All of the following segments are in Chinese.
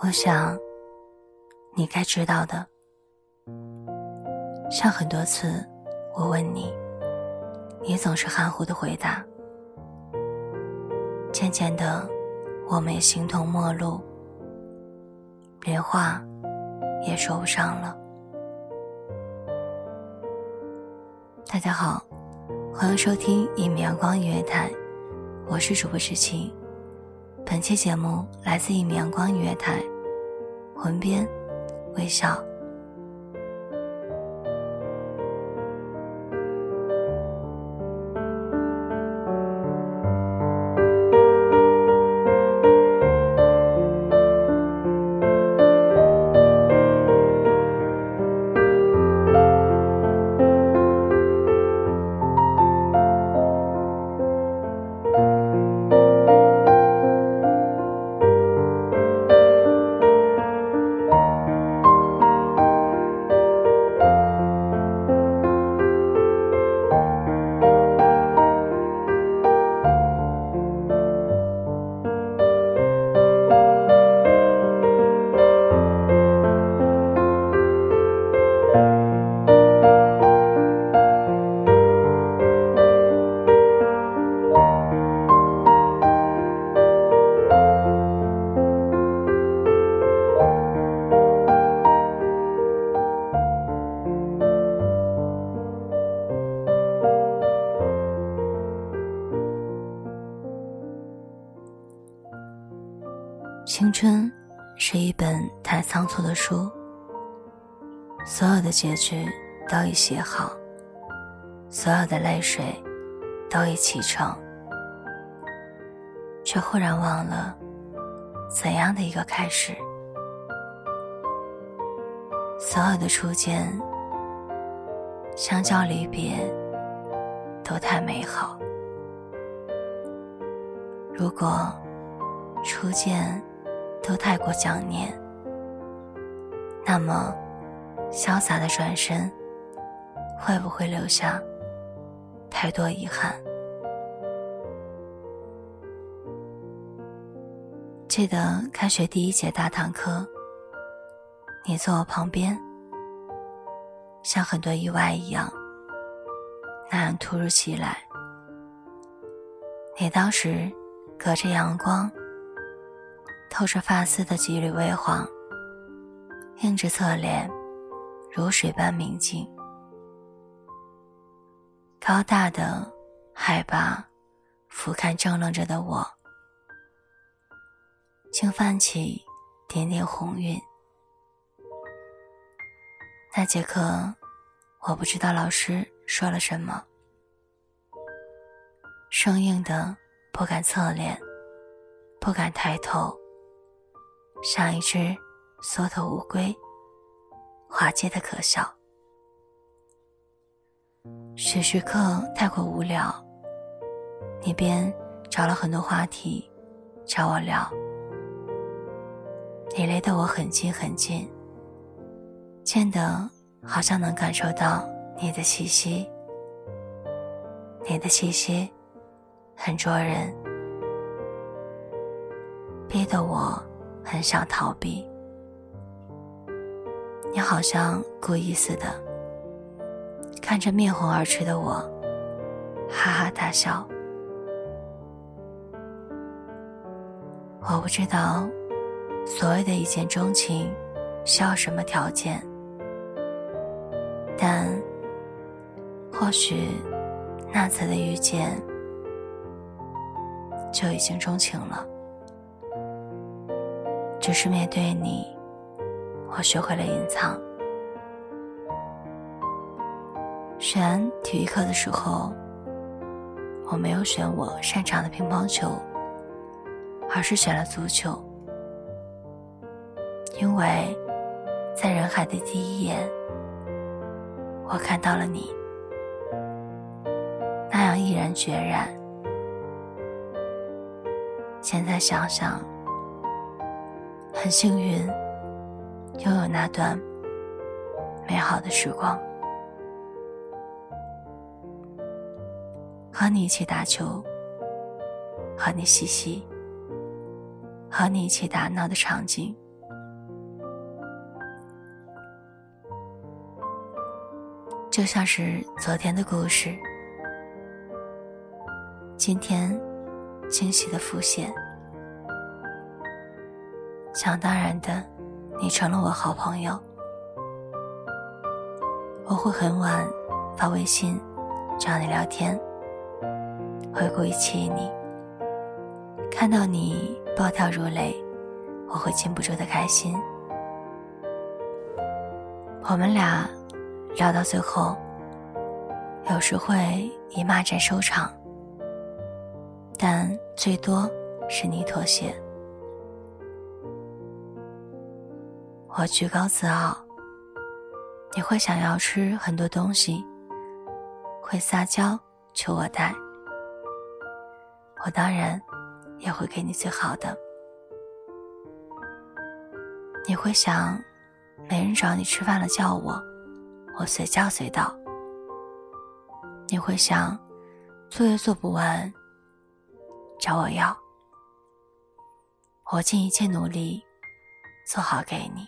我想，你该知道的。像很多次，我问你，你总是含糊的回答。渐渐的，我们也形同陌路，连话也说不上了。大家好，欢迎收听一米阳光音乐台，我是主播知青。本期节目来自一米阳光音乐台，魂编微笑。青春是一本太仓促的书，所有的结局都已写好，所有的泪水都已启程，却忽然忘了怎样的一个开始。所有的初见，相较离别，都太美好。如果初见，都太过想念，那么潇洒的转身，会不会留下太多遗憾？记得开学第一节大堂课，你坐我旁边，像很多意外一样，那样突如其来。你当时隔着阳光。透着发丝的几缕微黄，映着侧脸，如水般明净。高大的海拔，俯瞰怔愣着的我，竟泛起点点红晕。那节课，我不知道老师说了什么，生硬的不敢侧脸，不敢抬头。像一只缩头乌龟，滑稽的可笑。时时刻太过无聊，你便找了很多话题找我聊。你离得我很近很近，近得好像能感受到你的气息。你的气息很灼人，逼得我。很想逃避，你好像故意似的，看着面红耳赤的我，哈哈大笑。我不知道，所谓的一见钟情，需要什么条件，但或许那次的遇见就已经钟情了。只是面对你，我学会了隐藏。选体育课的时候，我没有选我擅长的乒乓球，而是选了足球，因为在人海的第一眼，我看到了你，那样毅然决然。现在想想，很幸运拥有那段美好的时光。和你一起打球，和你嬉戏，和你一起打闹的场景，就像是昨天的故事，今天惊喜的浮现。想当然的，你成了我好朋友。我会很晚发微信找你聊天。会故意气你，看到你暴跳如雷，我会禁不住的开心。我们俩聊到最后，有时会以骂战收场，但最多是你妥协。我居高自傲，你会想要吃很多东西，会撒娇求我带。我当然也会给你最好的。你会想，没人找你吃饭了叫我，我随叫随到。你会想，作业做不完，找我要，我尽一切努力做好给你。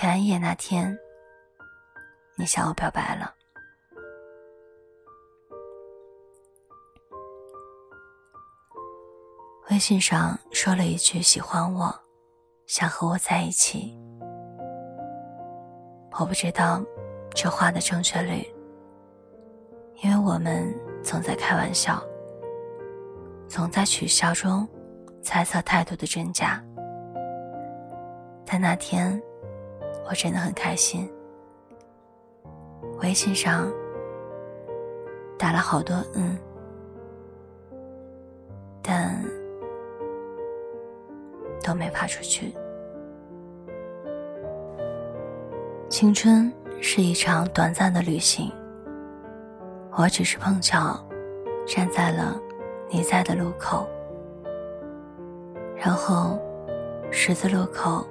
平安夜那天，你向我表白了。微信上说了一句喜欢我，想和我在一起。我不知道这话的正确率，因为我们总在开玩笑，总在取笑中猜测态度的真假。但那天我真的很开心，微信上打了好多嗯，但。都没发出去。青春是一场短暂的旅行，我只是碰巧站在了你在的路口，然后十字路口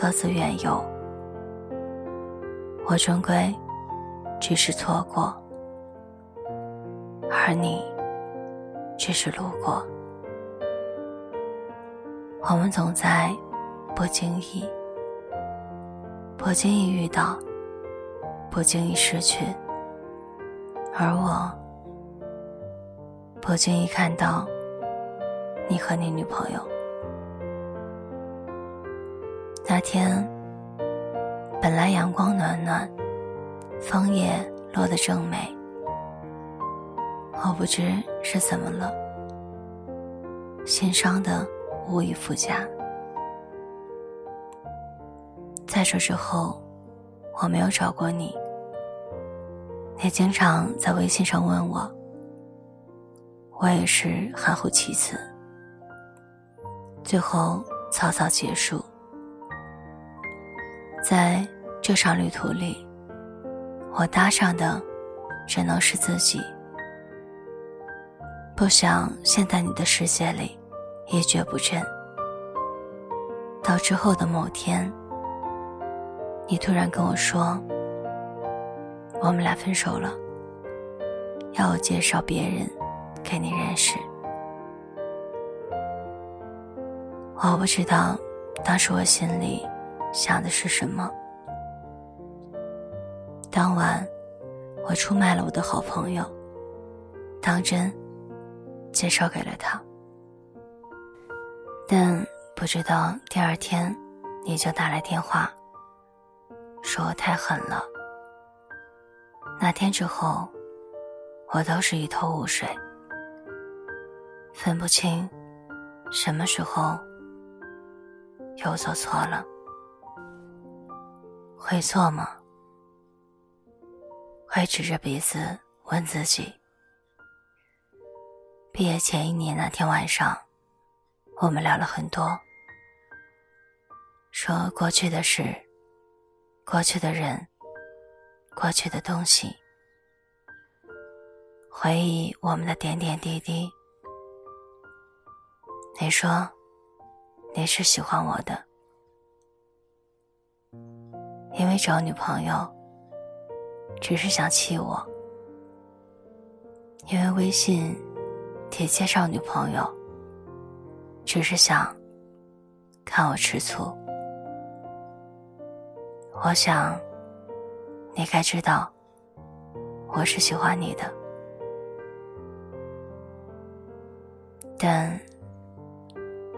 各自远游，我终归只是错过，而你只是路过。我们总在不经意、不经意遇到、不经意失去，而我不经意看到你和你女朋友。那天本来阳光暖暖，枫叶落得正美，我不知是怎么了，心伤的。无以复加。在这之后，我没有找过你，也经常在微信上问我，我也是含糊其辞，最后草草结束。在这场旅途里，我搭上的只能是自己，不想陷在你的世界里。一蹶不振，到之后的某天，你突然跟我说，我们俩分手了，要我介绍别人给你认识。我不知道当时我心里想的是什么。当晚，我出卖了我的好朋友，当真介绍给了他。但不知道第二天，你就打来电话，说我太狠了。那天之后，我都是一头雾水，分不清什么时候又做错了。会错吗？会指着鼻子问自己。毕业前一年那天晚上，我们聊了很多，说过去的事、过去的人、过去的东西，回忆我们的点点滴滴。你说你是喜欢我的，因为找女朋友只是想气我，因为微信。提介绍女朋友，只是想看我吃醋。我想，你该知道，我是喜欢你的。但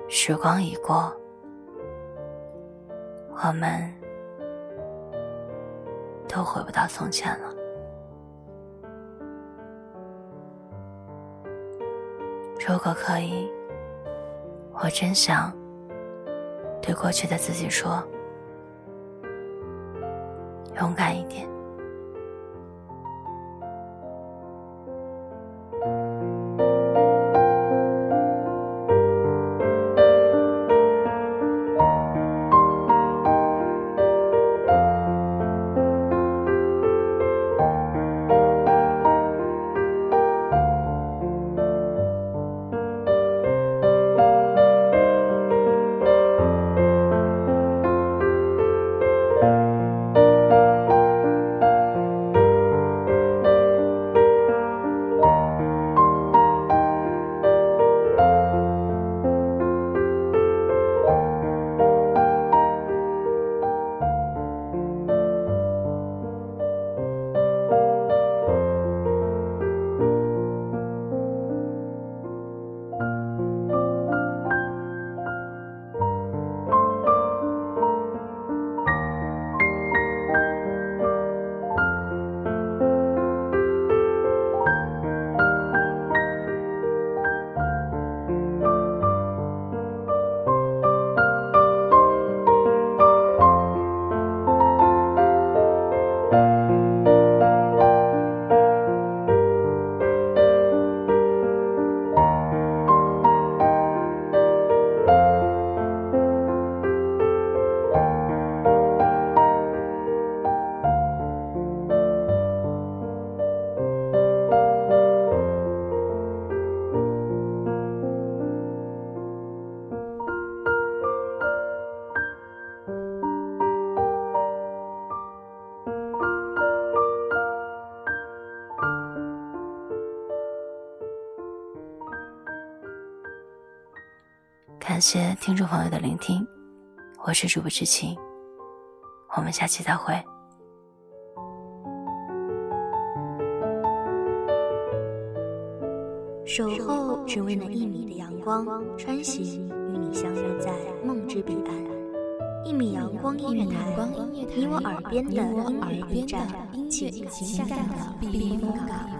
时光已过，我们都回不到从前了。如果可以，我真想对过去的自己说：勇敢一点。感谢听众朋友的聆听，我是主播知青，我们下期再会。守候只为那一米的阳光，穿行与你相约在梦之彼岸。一米阳光音乐台，你我耳边的音乐驿站，情感的避风港。